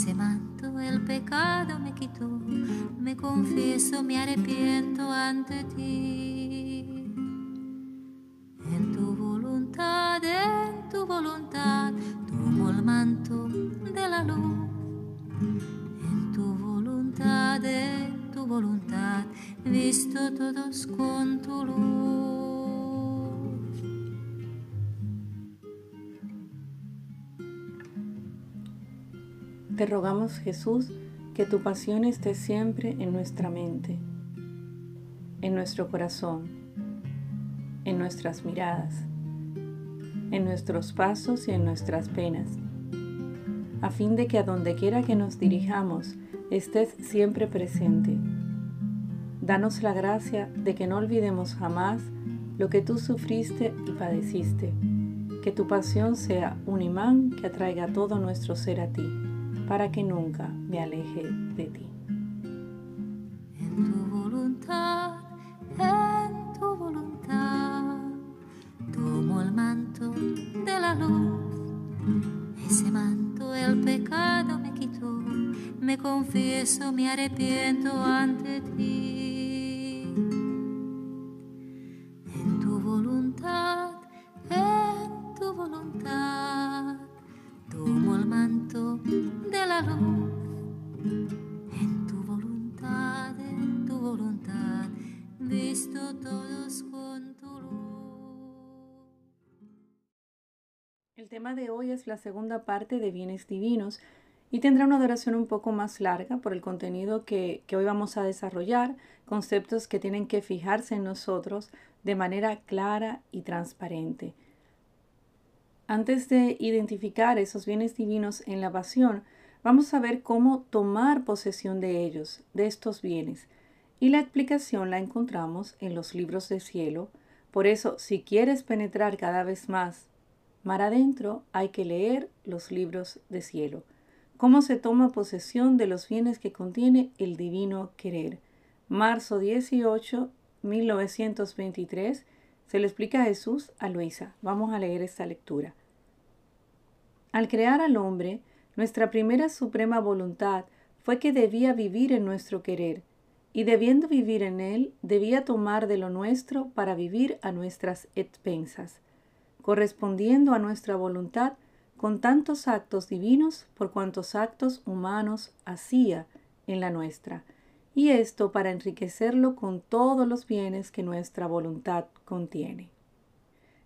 Ese manto el pecado me quitó, me confieso, me arrepiento ante ti. En tu voluntad, en tu voluntad, tomo el manto de la luz. En tu voluntad, en tu voluntad, visto todos con Te rogamos Jesús que tu pasión esté siempre en nuestra mente, en nuestro corazón, en nuestras miradas, en nuestros pasos y en nuestras penas, a fin de que a donde quiera que nos dirijamos estés siempre presente. Danos la gracia de que no olvidemos jamás lo que tú sufriste y padeciste, que tu pasión sea un imán que atraiga todo nuestro ser a ti para que nunca me aleje de ti. En tu voluntad, en tu voluntad, tomo el manto de la luz. Ese manto el pecado me quitó, me confieso, me arrepiento ante ti. De hoy es la segunda parte de bienes divinos y tendrá una duración un poco más larga por el contenido que, que hoy vamos a desarrollar, conceptos que tienen que fijarse en nosotros de manera clara y transparente. Antes de identificar esos bienes divinos en la pasión, vamos a ver cómo tomar posesión de ellos, de estos bienes. Y la explicación la encontramos en los libros de cielo. Por eso, si quieres penetrar cada vez más mar adentro, hay que leer los libros de cielo. Cómo se toma posesión de los bienes que contiene el divino querer. Marzo 18, 1923. Se le explica a Jesús a Luisa. Vamos a leer esta lectura. Al crear al hombre, nuestra primera suprema voluntad fue que debía vivir en nuestro querer, y debiendo vivir en él, debía tomar de lo nuestro para vivir a nuestras expensas, correspondiendo a nuestra voluntad con tantos actos divinos por cuantos actos humanos hacía en la nuestra, y esto para enriquecerlo con todos los bienes que nuestra voluntad contiene.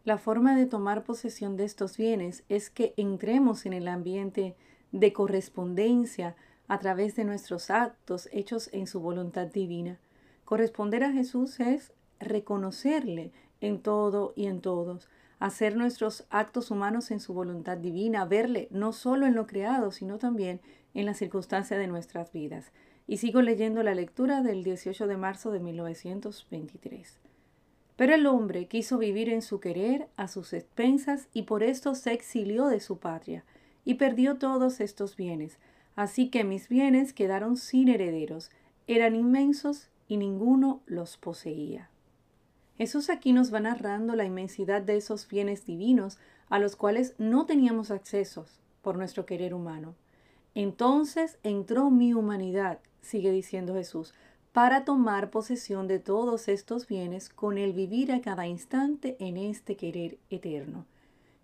La forma de tomar posesión de estos bienes es que entremos en el ambiente de correspondencia a través de nuestros actos hechos en su voluntad divina. Corresponder a Jesús es reconocerle en todo y en todos, hacer nuestros actos humanos en su voluntad divina, verle no solo en lo creado, sino también en las circunstancias de nuestras vidas. Y sigo leyendo la lectura del 18 de marzo de 1923. Pero el hombre quiso vivir en su querer a sus expensas y por esto se exilió de su patria y perdió todos estos bienes. Así que mis bienes quedaron sin herederos, eran inmensos y ninguno los poseía. Jesús aquí nos va narrando la inmensidad de esos bienes divinos a los cuales no teníamos accesos por nuestro querer humano. Entonces entró mi humanidad, sigue diciendo Jesús, para tomar posesión de todos estos bienes con el vivir a cada instante en este querer eterno.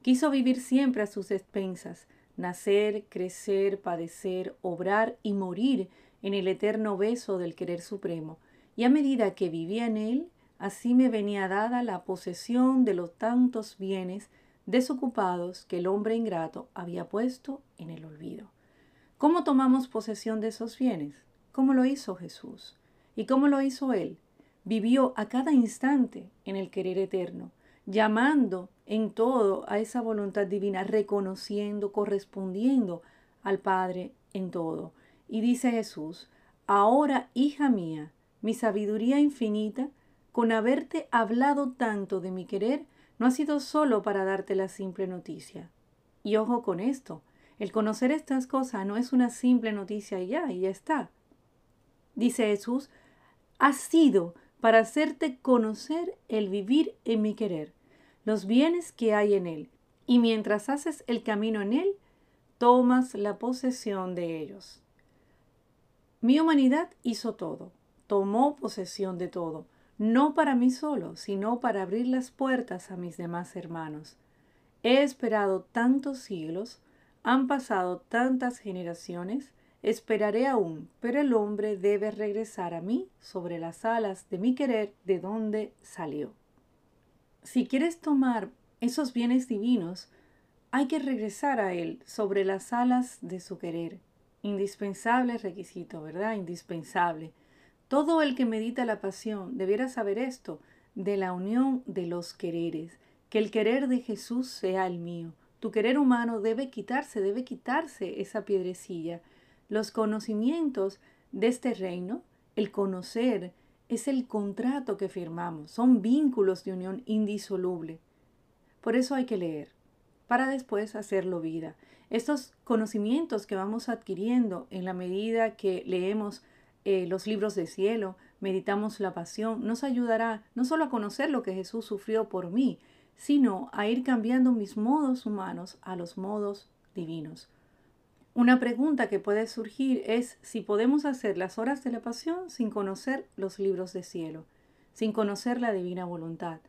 Quiso vivir siempre a sus expensas, nacer, crecer, padecer, obrar y morir en el eterno beso del querer supremo, y a medida que vivía en él, así me venía dada la posesión de los tantos bienes desocupados que el hombre ingrato había puesto en el olvido. ¿Cómo tomamos posesión de esos bienes? ¿Cómo lo hizo Jesús? ¿Y cómo lo hizo Él? Vivió a cada instante en el querer eterno, llamando en todo a esa voluntad divina, reconociendo, correspondiendo al Padre en todo. Y dice Jesús, ahora, hija mía, mi sabiduría infinita, con haberte hablado tanto de mi querer, no ha sido solo para darte la simple noticia. Y ojo con esto, el conocer estas cosas no es una simple noticia y ya, y ya está. Dice Jesús, ha sido para hacerte conocer el vivir en mi querer, los bienes que hay en él. Y mientras haces el camino en él, tomas la posesión de ellos. Mi humanidad hizo todo, tomó posesión de todo, no para mí solo, sino para abrir las puertas a mis demás hermanos. He esperado tantos siglos, han pasado tantas generaciones, esperaré aún, pero el hombre debe regresar a mí sobre las alas de mi querer de donde salió. Si quieres tomar esos bienes divinos, hay que regresar a él sobre las alas de su querer. Indispensable requisito, ¿verdad? Indispensable. Todo el que medita la pasión debiera saber esto, de la unión de los quereres, que el querer de Jesús sea el mío. Tu querer humano debe quitarse, debe quitarse esa piedrecilla. Los conocimientos de este reino, el conocer, es el contrato que firmamos, son vínculos de unión indisoluble. Por eso hay que leer, para después hacerlo vida. Estos conocimientos que vamos adquiriendo en la medida que leemos eh, los libros de cielo, meditamos la pasión, nos ayudará no solo a conocer lo que Jesús sufrió por mí, sino a ir cambiando mis modos humanos a los modos divinos. Una pregunta que puede surgir es si podemos hacer las horas de la pasión sin conocer los libros de cielo, sin conocer la divina voluntad.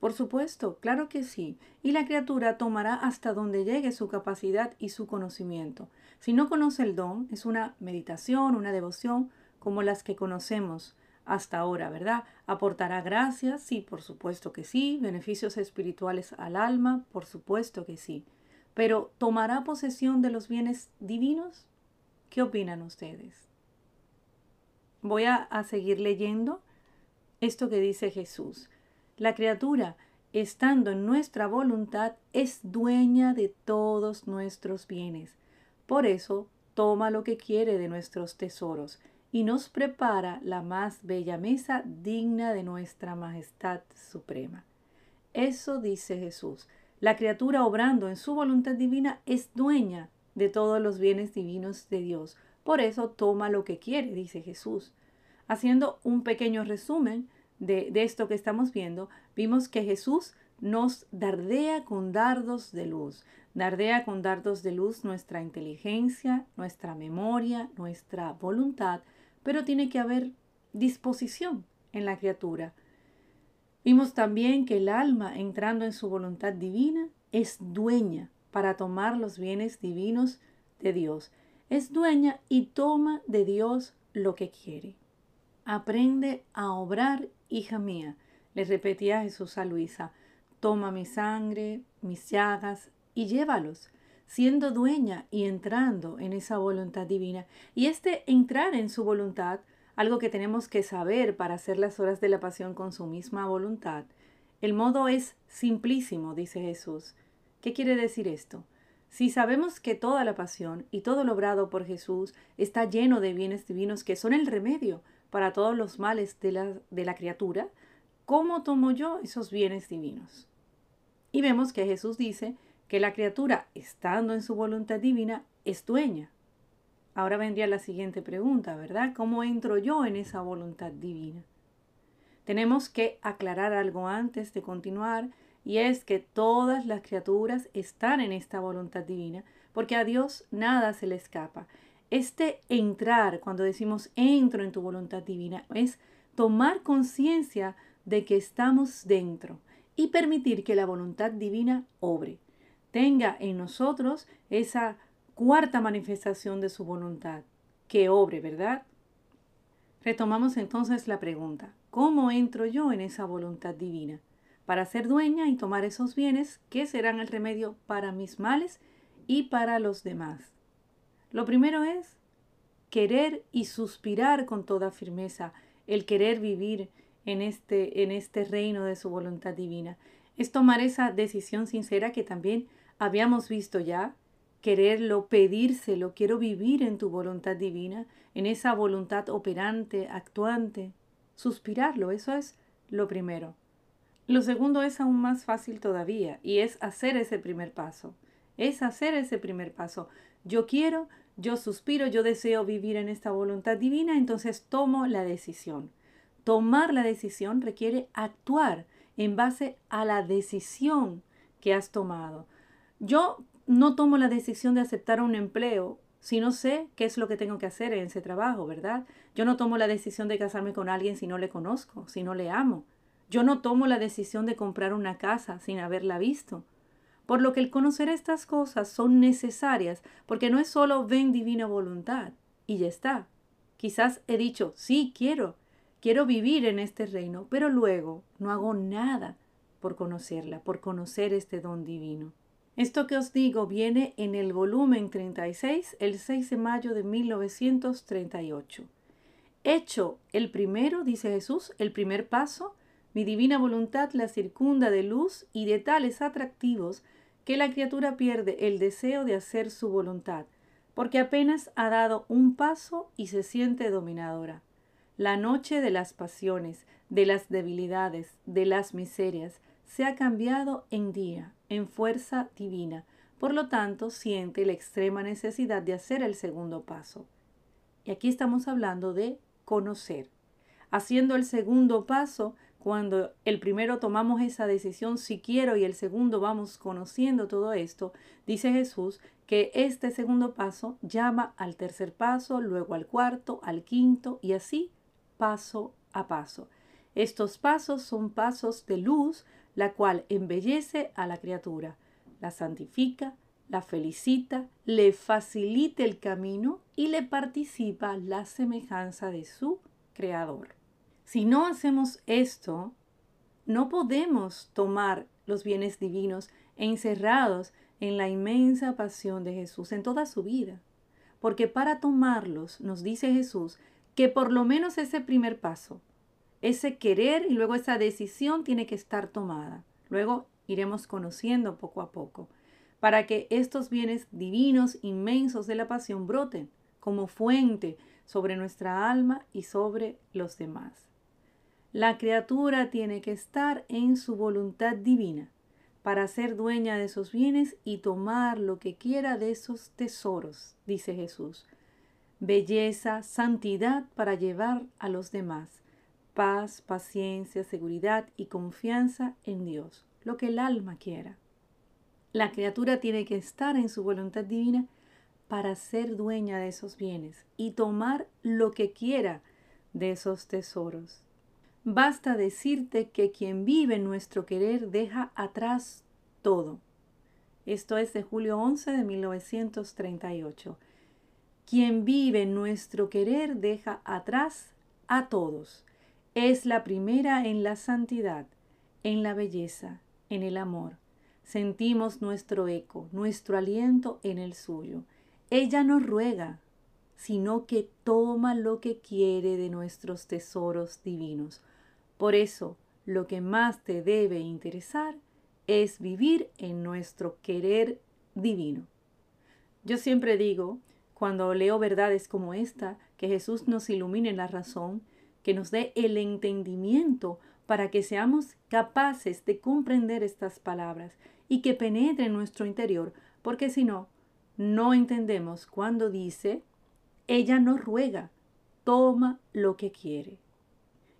Por supuesto, claro que sí, y la criatura tomará hasta donde llegue su capacidad y su conocimiento. Si no conoce el don, es una meditación, una devoción, como las que conocemos hasta ahora, ¿verdad? ¿Aportará gracias? Sí, por supuesto que sí. ¿Beneficios espirituales al alma? Por supuesto que sí. Pero ¿tomará posesión de los bienes divinos? ¿Qué opinan ustedes? Voy a, a seguir leyendo esto que dice Jesús. La criatura, estando en nuestra voluntad, es dueña de todos nuestros bienes. Por eso, toma lo que quiere de nuestros tesoros y nos prepara la más bella mesa digna de nuestra majestad suprema. Eso dice Jesús. La criatura obrando en su voluntad divina es dueña de todos los bienes divinos de Dios. Por eso toma lo que quiere, dice Jesús. Haciendo un pequeño resumen, de, esto que estamos viendo, vimos que Jesús nos dardea con dardos de luz. Dardea con dardos de luz nuestra inteligencia, nuestra memoria, nuestra voluntad, pero tiene que haber disposición en la criatura. Vimos también que el alma, entrando en su voluntad divina, es dueña para tomar los bienes divinos de Dios. Es dueña y toma de Dios lo que quiere. Aprende a obrar Hija mía, le repetía Jesús a Luisa, toma mi sangre, mis llagas y llévalos, siendo dueña y entrando en esa voluntad divina. Y este entrar en su voluntad, algo que tenemos que saber para hacer las horas de la pasión con su misma voluntad, el modo es simplísimo, dice Jesús. ¿Qué quiere decir esto? Si sabemos que toda la pasión y todo lo obrado por Jesús está lleno de bienes divinos que son el remedio para todos los males de la, de la criatura, ¿cómo tomo yo esos bienes divinos? Y vemos que Jesús dice que la criatura, estando en su voluntad divina, es dueña. Ahora vendría la siguiente pregunta, ¿verdad? ¿Cómo entro yo en esa voluntad divina? Tenemos que aclarar algo antes de continuar y es que todas las criaturas están en esta voluntad divina porque a Dios nada se le escapa. Este entrar, cuando decimos entro en tu voluntad divina, es tomar conciencia de que estamos dentro y permitir que la voluntad divina obre, tenga en nosotros esa cuarta manifestación de su voluntad, que obre, ¿verdad? Retomamos entonces la pregunta, ¿cómo entro yo en esa voluntad divina? Para ser dueña y tomar esos bienes que serán el remedio para mis males y para los demás. Lo primero es querer y suspirar con toda firmeza, el querer vivir en este, en este reino de su voluntad divina. Es tomar esa decisión sincera que también habíamos visto ya, quererlo, pedírselo, quiero vivir en tu voluntad divina, en esa voluntad operante, actuante, suspirarlo, eso es lo primero. Lo segundo es aún más fácil todavía y es hacer ese primer paso. Es hacer ese primer paso. Yo quiero, yo suspiro, yo deseo vivir en esta voluntad divina, entonces tomo la decisión. Tomar la decisión requiere actuar en base a la decisión que has tomado. Yo no tomo la decisión de aceptar un empleo si no sé qué es lo que tengo que hacer en ese trabajo, ¿verdad? Yo no tomo la decisión de casarme con alguien si no le conozco, si no le amo. Yo no tomo la decisión de comprar una casa sin haberla visto. Por lo que el conocer estas cosas son necesarias, porque no es solo ven divina voluntad y ya está. Quizás he dicho, sí, quiero, quiero vivir en este reino, pero luego no hago nada por conocerla, por conocer este don divino. Esto que os digo viene en el volumen 36, el 6 de mayo de 1938. Hecho el primero, dice Jesús, el primer paso, mi divina voluntad la circunda de luz y de tales atractivos que la criatura pierde el deseo de hacer su voluntad, porque apenas ha dado un paso y se siente dominadora. La noche de las pasiones, de las debilidades, de las miserias, se ha cambiado en día, en fuerza divina. Por lo tanto, siente la extrema necesidad de hacer el segundo paso. Y aquí estamos hablando de conocer. Haciendo el segundo paso, cuando el primero tomamos esa decisión si quiero y el segundo vamos conociendo todo esto, dice Jesús que este segundo paso llama al tercer paso, luego al cuarto, al quinto y así paso a paso. Estos pasos son pasos de luz, la cual embellece a la criatura, la santifica, la felicita, le facilita el camino y le participa la semejanza de su Creador. Si no hacemos esto, no podemos tomar los bienes divinos encerrados en la inmensa pasión de Jesús en toda su vida. Porque para tomarlos, nos dice Jesús, que por lo menos ese primer paso, ese querer y luego esa decisión tiene que estar tomada. Luego iremos conociendo poco a poco, para que estos bienes divinos inmensos de la pasión broten como fuente sobre nuestra alma y sobre los demás. La criatura tiene que estar en su voluntad divina para ser dueña de esos bienes y tomar lo que quiera de esos tesoros, dice Jesús. Belleza, santidad para llevar a los demás. Paz, paciencia, seguridad y confianza en Dios, lo que el alma quiera. La criatura tiene que estar en su voluntad divina para ser dueña de esos bienes y tomar lo que quiera de esos tesoros. Basta decirte que quien vive en nuestro querer deja atrás todo. Esto es de julio 11 de 1938. Quien vive en nuestro querer deja atrás a todos. Es la primera en la santidad, en la belleza, en el amor. Sentimos nuestro eco, nuestro aliento en el suyo. Ella nos ruega, sino que toma lo que quiere de nuestros tesoros divinos. Por eso, lo que más te debe interesar es vivir en nuestro querer divino. Yo siempre digo, cuando leo verdades como esta, que Jesús nos ilumine la razón, que nos dé el entendimiento para que seamos capaces de comprender estas palabras y que penetre en nuestro interior, porque si no, no entendemos cuando dice, ella nos ruega, toma lo que quiere.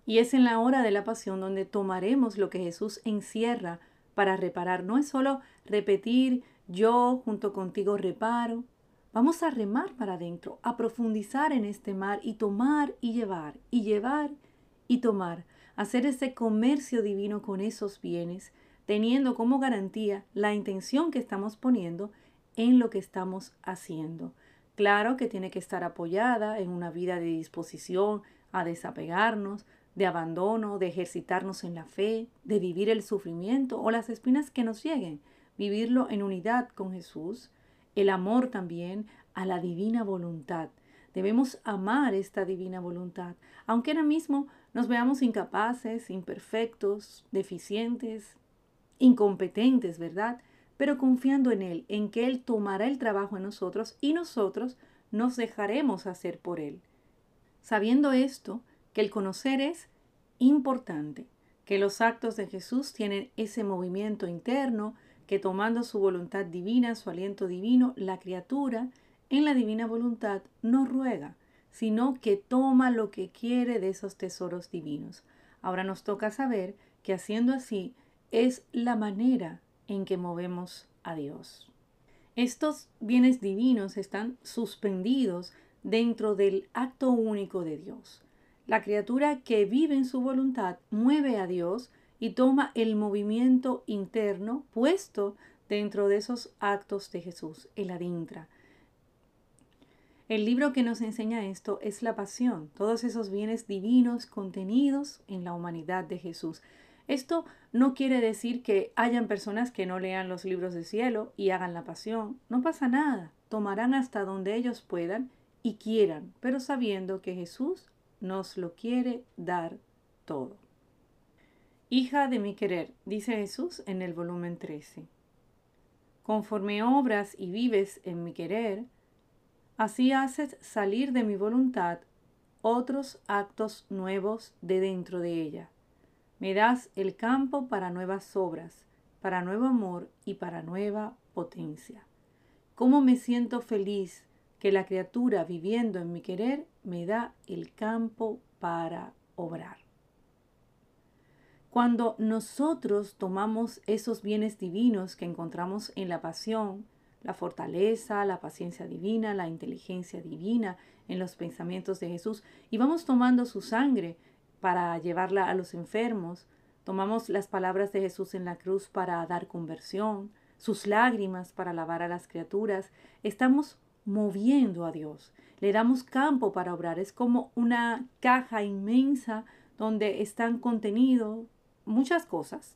Y es en la hora de la pasión donde tomaremos lo que Jesús encierra para reparar. No es solo repetir yo junto contigo reparo. Vamos a remar para adentro, a profundizar en este mar y tomar y llevar, y llevar y tomar, hacer ese comercio divino con esos bienes, teniendo como garantía la intención que estamos poniendo en lo que estamos haciendo. Claro que tiene que estar apoyada en una vida de disposición a desapegarnos, de abandono, de ejercitarnos en la fe, de vivir el sufrimiento o las espinas que nos lleguen, vivirlo en unidad con Jesús, el amor también a la divina voluntad. Debemos amar esta divina voluntad, aunque ahora mismo nos veamos incapaces, imperfectos, deficientes, incompetentes, ¿verdad? Pero confiando en Él, en que Él tomará el trabajo en nosotros y nosotros nos dejaremos hacer por Él. Sabiendo esto, que el conocer es importante, que los actos de Jesús tienen ese movimiento interno, que tomando su voluntad divina, su aliento divino, la criatura en la divina voluntad no ruega, sino que toma lo que quiere de esos tesoros divinos. Ahora nos toca saber que haciendo así es la manera en que movemos a Dios. Estos bienes divinos están suspendidos dentro del acto único de Dios. La criatura que vive en su voluntad mueve a Dios y toma el movimiento interno puesto dentro de esos actos de Jesús, el adintra. El libro que nos enseña esto es la pasión, todos esos bienes divinos contenidos en la humanidad de Jesús. Esto no quiere decir que hayan personas que no lean los libros del cielo y hagan la pasión. No pasa nada. Tomarán hasta donde ellos puedan y quieran, pero sabiendo que Jesús nos lo quiere dar todo. Hija de mi querer, dice Jesús en el volumen 13. Conforme obras y vives en mi querer, así haces salir de mi voluntad otros actos nuevos de dentro de ella me das el campo para nuevas obras, para nuevo amor y para nueva potencia. ¿Cómo me siento feliz que la criatura viviendo en mi querer me da el campo para obrar? Cuando nosotros tomamos esos bienes divinos que encontramos en la pasión, la fortaleza, la paciencia divina, la inteligencia divina en los pensamientos de Jesús, y vamos tomando su sangre, para llevarla a los enfermos. Tomamos las palabras de Jesús en la cruz para dar conversión, sus lágrimas para lavar a las criaturas. Estamos moviendo a Dios. Le damos campo para obrar. Es como una caja inmensa donde están contenidos muchas cosas.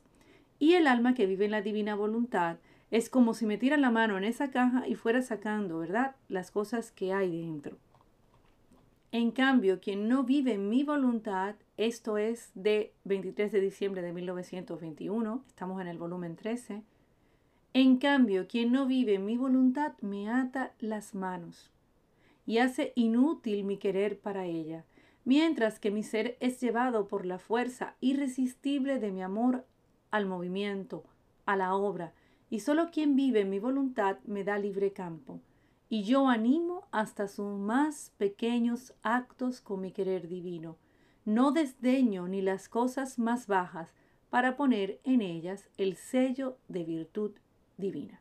Y el alma que vive en la divina voluntad es como si metiera la mano en esa caja y fuera sacando, ¿verdad? Las cosas que hay dentro. En cambio, quien no vive en mi voluntad, esto es de 23 de diciembre de 1921, estamos en el volumen 13. En cambio, quien no vive en mi voluntad me ata las manos y hace inútil mi querer para ella, mientras que mi ser es llevado por la fuerza irresistible de mi amor al movimiento, a la obra, y solo quien vive en mi voluntad me da libre campo y yo animo hasta sus más pequeños actos con mi querer divino. No desdeño ni las cosas más bajas para poner en ellas el sello de virtud divina.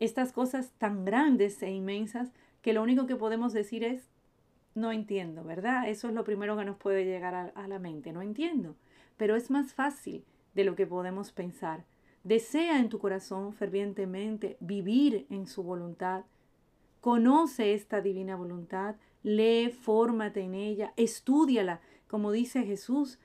Estas cosas tan grandes e inmensas que lo único que podemos decir es, no entiendo, ¿verdad? Eso es lo primero que nos puede llegar a, la mente, no entiendo. Pero es más fácil de lo que podemos pensar. Desea en tu corazón fervientemente vivir en su voluntad, Conoce esta divina voluntad, lee, fórmate en ella, estudiala, como dice Jesús.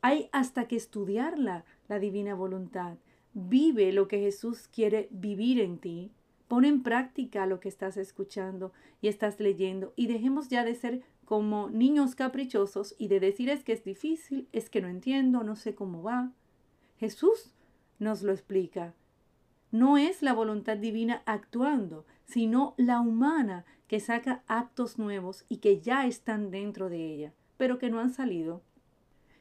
Hay hasta que estudiarla, la divina voluntad. Vive lo que Jesús quiere vivir en ti. Pon en práctica lo que estás escuchando y estás leyendo y dejemos ya de ser como niños caprichosos y de decir es que es difícil, es que no entiendo, no sé cómo va. Jesús nos lo explica. No es la voluntad divina actuando, sino la humana que saca actos nuevos y que ya están dentro de ella, pero que no han salido.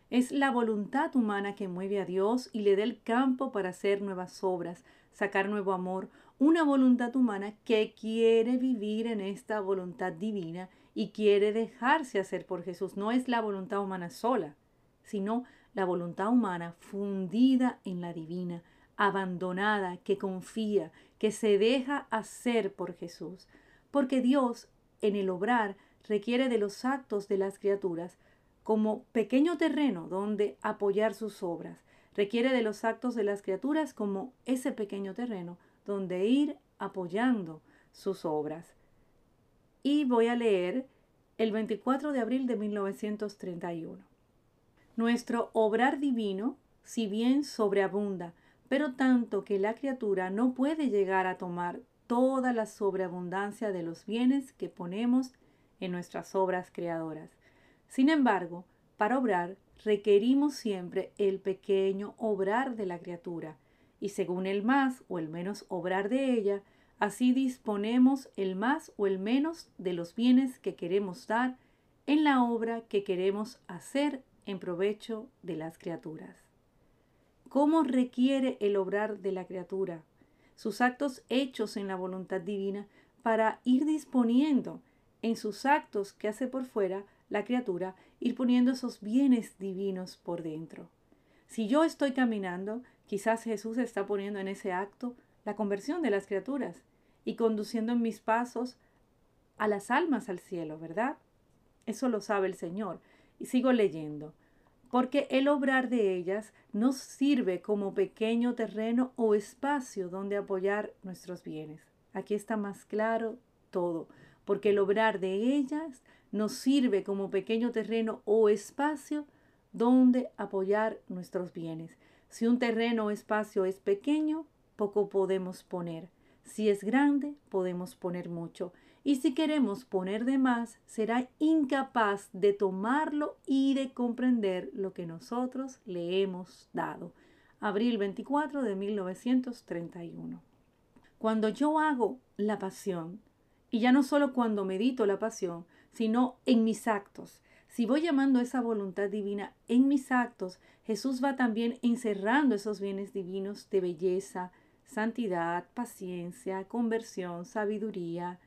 Es la voluntad humana que mueve a Dios y le da el campo para hacer nuevas obras, sacar nuevo amor, una voluntad humana que quiere vivir en esta voluntad divina y quiere dejarse hacer por Jesús. No es la voluntad humana sola, sino la voluntad humana fundida en la divina, abandonada, que confía, que se deja hacer por Jesús. Porque Dios, en el obrar, requiere de los actos de las criaturas como pequeño terreno donde apoyar sus obras. Requiere de los actos de las criaturas como ese pequeño terreno donde ir apoyando sus obras. Y voy a leer el 24 de abril de 1931. Nuestro obrar divino, si bien sobreabunda, pero tanto que la criatura no puede llegar a tomar toda la sobreabundancia de los bienes que ponemos en nuestras obras creadoras. Sin embargo, para obrar requerimos siempre el pequeño obrar de la criatura, y según el más o el menos obrar de ella, así disponemos el más o el menos de los bienes que queremos dar en la obra que queremos hacer en provecho de las criaturas cómo requiere el obrar de la criatura, sus actos hechos en la voluntad divina para ir disponiendo en sus actos que hace por fuera la criatura, ir poniendo esos bienes divinos por dentro. Si yo estoy caminando, quizás Jesús está poniendo en ese acto la conversión de las criaturas. y conduciendo en mis pasos a las almas al cielo, ¿verdad? Eso lo sabe el Señor. Y sigo leyendo. Porque el obrar de ellas nos sirve como pequeño terreno o espacio donde apoyar nuestros bienes. Aquí está más claro todo. Porque el obrar de ellas nos sirve como pequeño terreno o espacio donde apoyar nuestros bienes. Si un terreno o espacio es pequeño, poco podemos poner. Si es grande, podemos poner mucho y si queremos poner de más, será incapaz de tomarlo y de comprender lo que nosotros le hemos dado. Abril 24 de 1931. Cuando yo hago la pasión, y ya no solo cuando medito la pasión, sino en mis actos, si voy llamando esa voluntad divina en mis actos, Jesús va también encerrando esos bienes divinos de belleza, santidad, paciencia, conversión, sabiduría,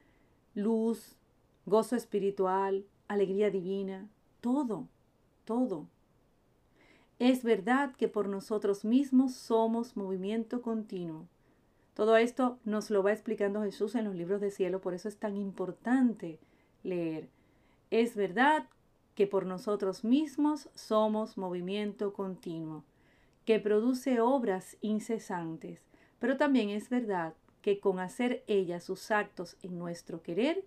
luz, gozo espiritual, alegría divina, todo, todo. Es verdad que por nosotros mismos somos movimiento continuo. Todo esto nos lo va explicando Jesús en los libros de cielo, por eso es tan importante leer. Es verdad que por nosotros mismos somos movimiento continuo, que produce obras incesantes, pero también es verdad que con hacer ella sus actos en nuestro querer.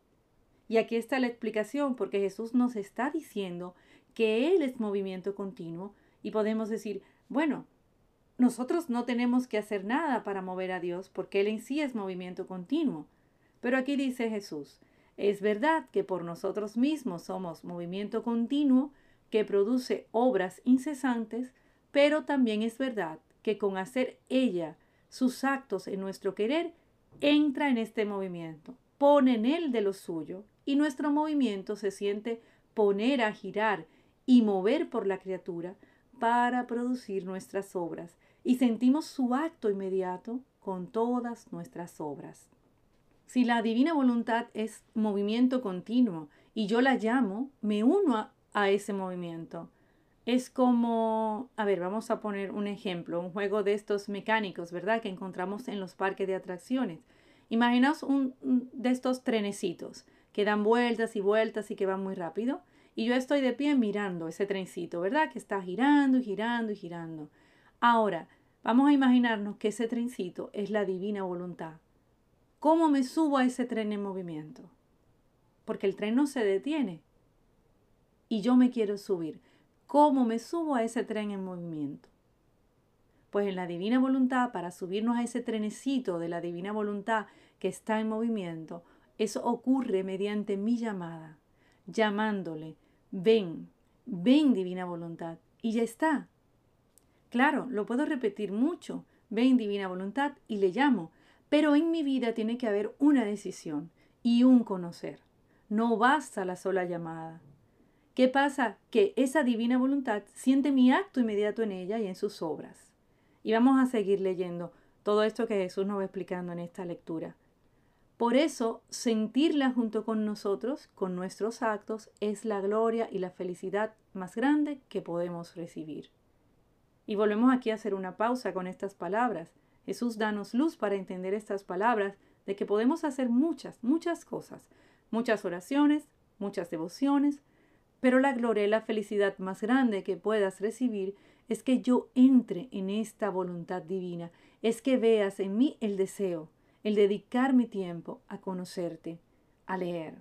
Y aquí está la explicación, porque Jesús nos está diciendo que Él es movimiento continuo y podemos decir, bueno, nosotros no tenemos que hacer nada para mover a Dios porque Él en sí es movimiento continuo. Pero aquí dice Jesús, es verdad que por nosotros mismos somos movimiento continuo que produce obras incesantes, pero también es verdad que con hacer ella sus actos en nuestro querer, entra en este movimiento, pone en él de lo suyo y nuestro movimiento se siente poner a girar y mover por la criatura para producir nuestras obras y sentimos su acto inmediato con todas nuestras obras. Si la divina voluntad es movimiento continuo y yo la llamo, me uno a, ese movimiento es como, a ver, vamos a poner un ejemplo, un juego de estos mecánicos, ¿verdad? Que encontramos en los parques de atracciones. Imaginaos un, de estos trenecitos que dan vueltas y vueltas y que van muy rápido. Y yo estoy de pie mirando ese trencito, ¿verdad? Que está girando y girando y girando. Ahora, vamos a imaginarnos que ese trencito es la divina voluntad. ¿Cómo me subo a ese tren en movimiento? Porque el tren no se detiene. Y yo me quiero subir. ¿Cómo me subo a ese tren en movimiento? Pues en la divina voluntad, para subirnos a ese trenecito de la divina voluntad que está en movimiento, eso ocurre mediante mi llamada, llamándole, ven, ven divina voluntad, y ya está. Claro, lo puedo repetir mucho, ven divina voluntad, y le llamo, pero en mi vida tiene que haber una decisión y un conocer. No basta la sola llamada. ¿Qué pasa? Que esa divina voluntad siente mi acto inmediato en ella y en sus obras. Y vamos a seguir leyendo todo esto que Jesús nos va explicando en esta lectura. Por eso, sentirla junto con nosotros, con nuestros actos, es la gloria y la felicidad más grande que podemos recibir. Y volvemos aquí a hacer una pausa con estas palabras. Jesús danos luz para entender estas palabras de que podemos hacer muchas, muchas cosas, muchas oraciones, muchas devociones, pero la gloria y la felicidad más grande que puedas recibir es que yo entre en esta voluntad divina, es que veas en mí el deseo, el dedicar mi tiempo a conocerte, a leer.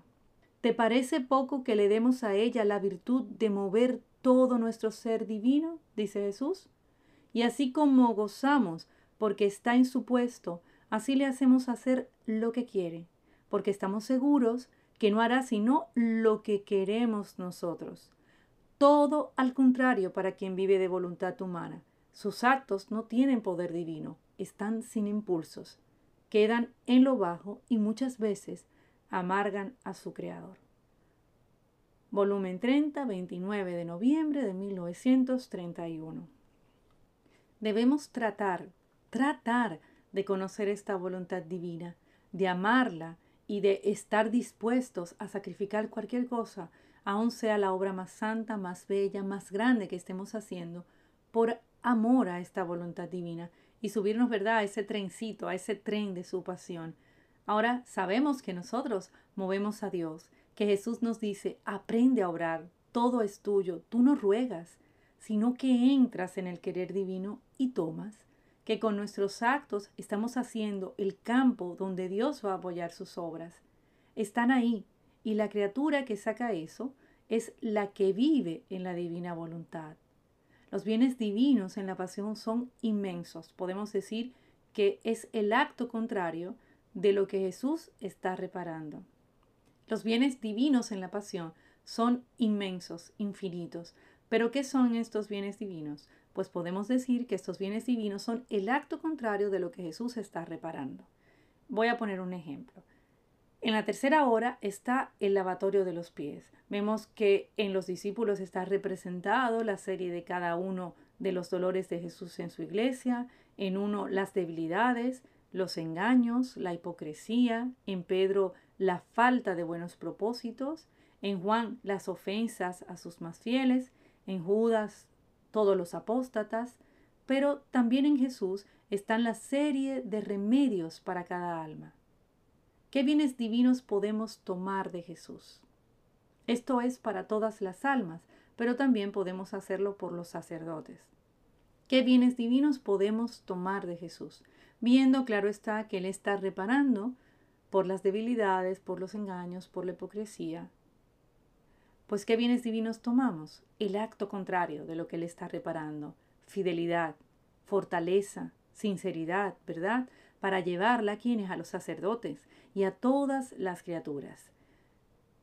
¿Te parece poco que le demos a ella la virtud de mover todo nuestro ser divino? dice Jesús. Y así como gozamos porque está en su puesto, así le hacemos hacer lo que quiere, porque estamos seguros que no hará sino lo que queremos nosotros. Todo al contrario para quien vive de voluntad humana. Sus actos no tienen poder divino, están sin impulsos, quedan en lo bajo y muchas veces amargan a su Creador. Volumen 30, 29 de noviembre de 1931. Debemos tratar, tratar de conocer esta voluntad divina, de amarla y de estar dispuestos a sacrificar cualquier cosa, aun sea la obra más santa, más bella, más grande que estemos haciendo, por amor a esta voluntad divina y subirnos, ¿verdad?, a ese trencito, a ese tren de su pasión, Ahora sabemos que nosotros movemos a Dios, que Jesús nos dice, aprende a orar, todo es tuyo, tú no ruegas, sino que entras en el querer divino y tomas, que con nuestros actos estamos haciendo el campo donde Dios va a apoyar sus obras. Están ahí, y la criatura que saca eso es la que vive en la divina voluntad. Los bienes divinos en la pasión son inmensos. Podemos decir que es el acto contrario de lo que Jesús está reparando. Los bienes divinos en la pasión son inmensos, infinitos. Pero ¿qué son estos bienes divinos? Pues podemos decir que estos bienes divinos son el acto contrario de lo que Jesús está reparando. Voy a poner un ejemplo. En la tercera hora está el lavatorio de los pies. Vemos que en los discípulos está representado la serie de cada uno de los dolores de Jesús en su iglesia, en uno las debilidades, los engaños, la hipocresía, en Pedro la falta de buenos propósitos, en Juan las ofensas a sus más fieles, en Judas todos los apóstatas, pero también en Jesús están la serie de remedios para cada alma. ¿Qué bienes divinos podemos tomar de Jesús? Esto es para todas las almas, pero también podemos hacerlo por los sacerdotes. ¿Qué bienes divinos podemos tomar de Jesús? Viendo, claro está, que Él está reparando por las debilidades, por los engaños, por la hipocresía. Pues ¿qué bienes divinos tomamos? El acto contrario de lo que Él está reparando. Fidelidad, fortaleza, sinceridad, ¿verdad? Para llevarla a quienes, a los sacerdotes y a todas las criaturas.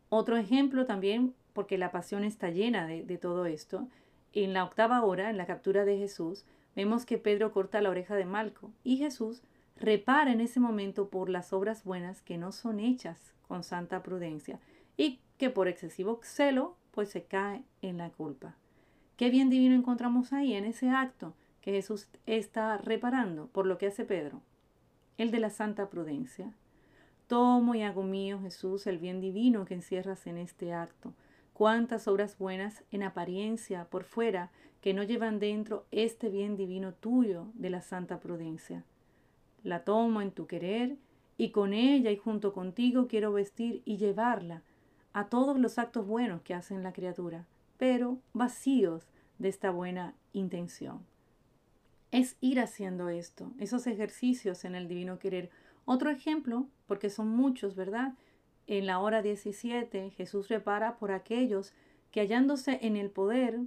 Otro ejemplo también, porque la pasión está llena de, de todo esto, en la octava hora, en la captura de Jesús, vemos que Pedro corta la oreja de Malco y Jesús repara en ese momento por las obras buenas que no son hechas con santa prudencia y que por excesivo celo pues se cae en la culpa. Qué bien divino encontramos ahí en ese acto que Jesús está reparando por lo que hace Pedro, el de la santa prudencia. Tomo y hago mío, Jesús, el bien divino que encierras en este acto. Cuántas obras buenas en apariencia, por fuera, que no llevan dentro este bien divino tuyo de la santa prudencia. La tomo en tu querer y con ella y junto contigo quiero vestir y llevarla a todos los actos buenos que hacen la criatura, pero vacíos de esta buena intención. Es ir haciendo esto, esos ejercicios en el divino querer, otro ejemplo, porque son muchos, ¿verdad? En la hora 17 Jesús repara por aquellos que hallándose en el poder,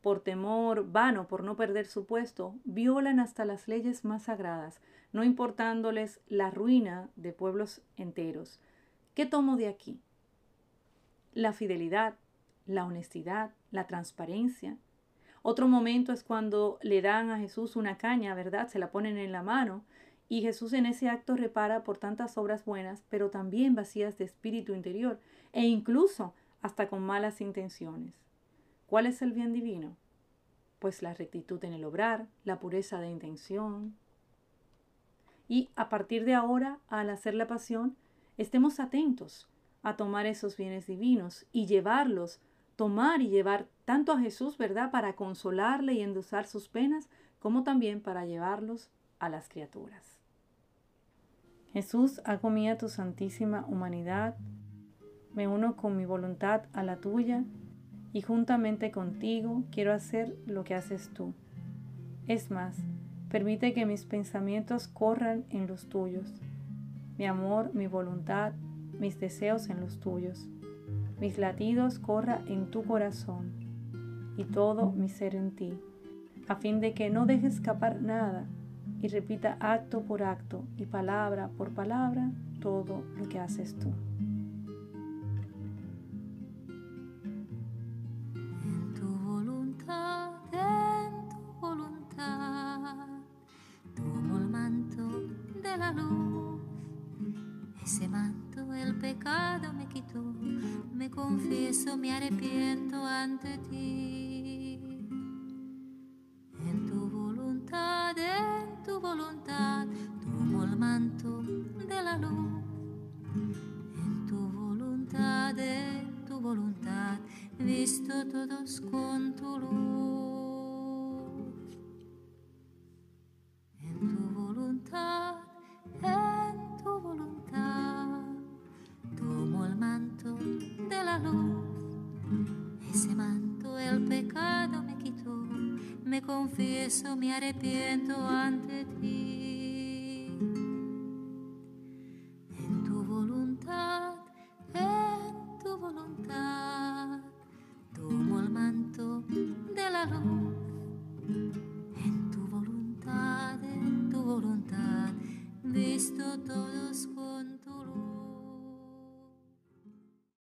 por temor vano, por no perder su puesto, violan hasta las leyes más sagradas, no importándoles la ruina de pueblos enteros. ¿Qué tomo de aquí? La fidelidad, la honestidad, la transparencia. Otro momento es cuando le dan a Jesús una caña, ¿verdad? Se la ponen en la mano y Jesús en ese acto repara por tantas obras buenas, pero también vacías de espíritu interior e incluso hasta con malas intenciones. ¿Cuál es el bien divino? Pues la rectitud en el obrar, la pureza de intención. Y a partir de ahora, al hacer la pasión, estemos atentos a tomar esos bienes divinos y llevarlos, tomar y llevar tanto a Jesús, ¿verdad?, para consolarle y endulzar sus penas, como también para llevarlos a las criaturas. Jesús, hago mía tu santísima humanidad, me uno con mi voluntad a la tuya y juntamente contigo quiero hacer lo que haces tú. Es más, permite que mis pensamientos corran en los tuyos, mi amor, mi voluntad, mis deseos en los tuyos, mis latidos corra en tu corazón y todo mi ser en ti, a fin de que no deje escapar nada y repita acto por acto y palabra por palabra todo lo que haces tú. Arrepiento ante ti. En tu voluntad, tu voluntad, tomo el manto de la luz. En tu voluntad, en tu voluntad, visto todos con arrepiento ante ti.